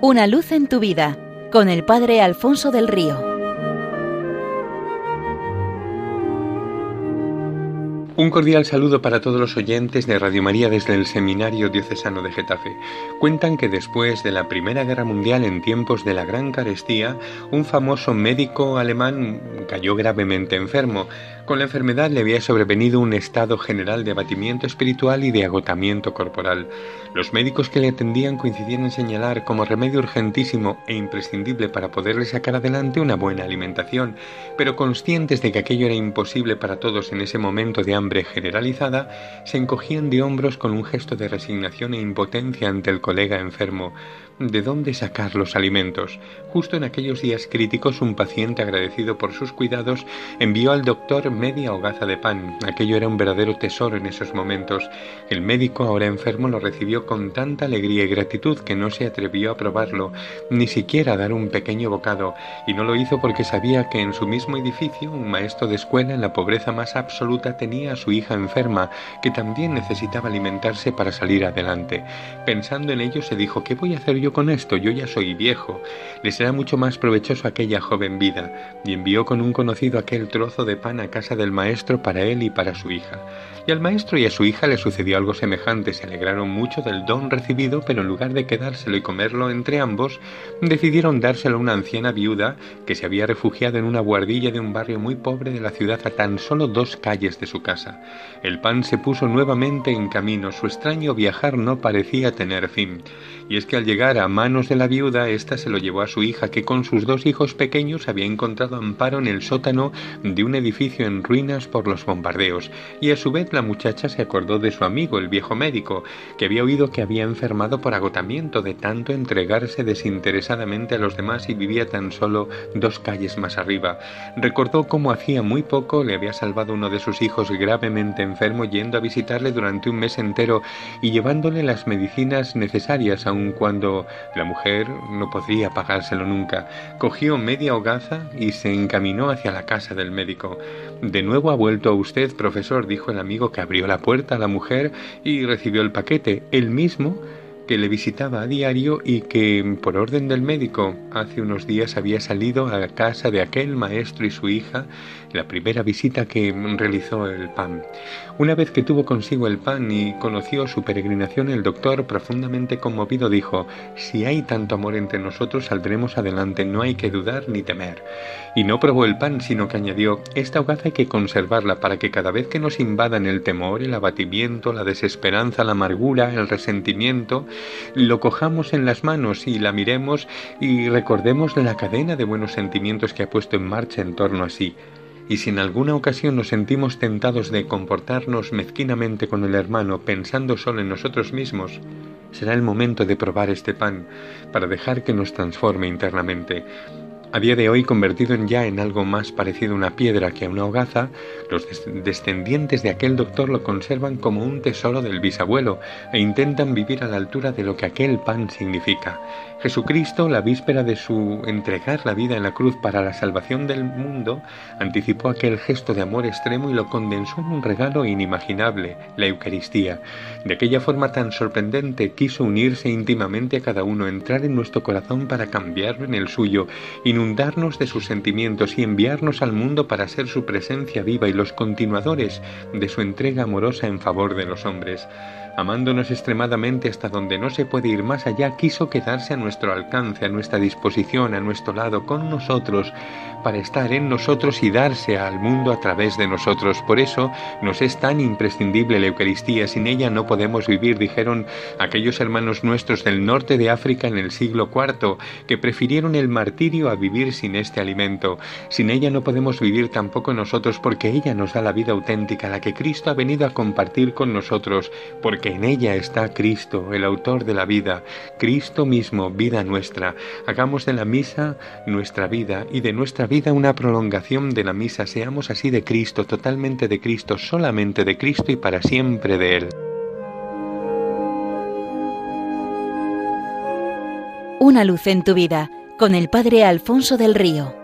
Una luz en tu vida con el Padre Alfonso del Río. Un cordial saludo para todos los oyentes de Radio María desde el Seminario Diocesano de Getafe. Cuentan que después de la Primera Guerra Mundial, en tiempos de la Gran Carestía, un famoso médico alemán cayó gravemente enfermo. Con la enfermedad le había sobrevenido un estado general de abatimiento espiritual y de agotamiento corporal. Los médicos que le atendían coincidían en señalar como remedio urgentísimo e imprescindible para poderle sacar adelante una buena alimentación, pero conscientes de que aquello era imposible para todos en ese momento de hambre generalizada, se encogían de hombros con un gesto de resignación e impotencia ante el colega enfermo, de dónde sacar los alimentos. Justo en aquellos días críticos, un paciente agradecido por sus cuidados envió al doctor media hogaza de pan. Aquello era un verdadero tesoro en esos momentos. El médico, ahora enfermo, lo recibió con tanta alegría y gratitud que no se atrevió a probarlo, ni siquiera a dar un pequeño bocado, y no lo hizo porque sabía que en su mismo edificio un maestro de escuela en la pobreza más absoluta tenía a su hija enferma, que también necesitaba alimentarse para salir adelante. Pensando en ello, se dijo, ¿qué voy a hacer yo con esto? Yo ya soy viejo. Le será mucho más provechoso aquella joven vida. Y envió con un conocido aquel trozo de pan a casa del maestro para él y para su hija. Y al maestro y a su hija le sucedió algo semejante. Se alegraron mucho del don recibido, pero en lugar de quedárselo y comerlo entre ambos, decidieron dárselo a una anciana viuda que se había refugiado en una guardilla de un barrio muy pobre de la ciudad a tan solo dos calles de su casa. El pan se puso nuevamente en camino. Su extraño viajar no parecía tener fin. Y es que al llegar a manos de la viuda, ésta se lo llevó a su hija, que con sus dos hijos pequeños había encontrado amparo en el sótano de un edificio en ruinas por los bombardeos, y a su vez la muchacha se acordó de su amigo, el viejo médico, que había oído que había enfermado por agotamiento de tanto entregarse desinteresadamente a los demás y vivía tan solo dos calles más arriba. Recordó cómo hacía muy poco le había salvado uno de sus hijos gravemente enfermo yendo a visitarle durante un mes entero y llevándole las medicinas necesarias a cuando la mujer no podría pagárselo nunca. Cogió media hogaza y se encaminó hacia la casa del médico. De nuevo ha vuelto a usted, profesor, dijo el amigo que abrió la puerta a la mujer y recibió el paquete, el mismo que le visitaba a diario y que, por orden del médico, hace unos días había salido a casa de aquel maestro y su hija la primera visita que realizó el pan. Una vez que tuvo consigo el pan y conoció su peregrinación, el doctor, profundamente conmovido, dijo, Si hay tanto amor entre nosotros, saldremos adelante, no hay que dudar ni temer. Y no probó el pan, sino que añadió, Esta hogaza hay que conservarla para que cada vez que nos invadan el temor, el abatimiento, la desesperanza, la amargura, el resentimiento, lo cojamos en las manos y la miremos y recordemos la cadena de buenos sentimientos que ha puesto en marcha en torno a sí y si en alguna ocasión nos sentimos tentados de comportarnos mezquinamente con el hermano pensando solo en nosotros mismos, será el momento de probar este pan para dejar que nos transforme internamente. A día de hoy, convertido en ya en algo más parecido a una piedra que a una hogaza, los descendientes de aquel doctor lo conservan como un tesoro del bisabuelo e intentan vivir a la altura de lo que aquel pan significa. Jesucristo, la víspera de su entregar la vida en la cruz para la salvación del mundo, anticipó aquel gesto de amor extremo y lo condensó en un regalo inimaginable, la Eucaristía. De aquella forma tan sorprendente quiso unirse íntimamente a cada uno, entrar en nuestro corazón para cambiarlo en el suyo, inundarnos de sus sentimientos y enviarnos al mundo para ser su presencia viva y los continuadores de su entrega amorosa en favor de los hombres amándonos extremadamente hasta donde no se puede ir más allá, quiso quedarse a nuestro alcance, a nuestra disposición, a nuestro lado, con nosotros, para estar en nosotros y darse al mundo a través de nosotros. Por eso nos es tan imprescindible la Eucaristía. Sin ella no podemos vivir, dijeron aquellos hermanos nuestros del norte de África en el siglo IV, que prefirieron el martirio a vivir sin este alimento. Sin ella no podemos vivir tampoco nosotros, porque ella nos da la vida auténtica, la que Cristo ha venido a compartir con nosotros, porque en ella está Cristo, el autor de la vida, Cristo mismo, vida nuestra. Hagamos de la misa nuestra vida y de nuestra vida una prolongación de la misa. Seamos así de Cristo, totalmente de Cristo, solamente de Cristo y para siempre de Él. Una luz en tu vida con el Padre Alfonso del Río.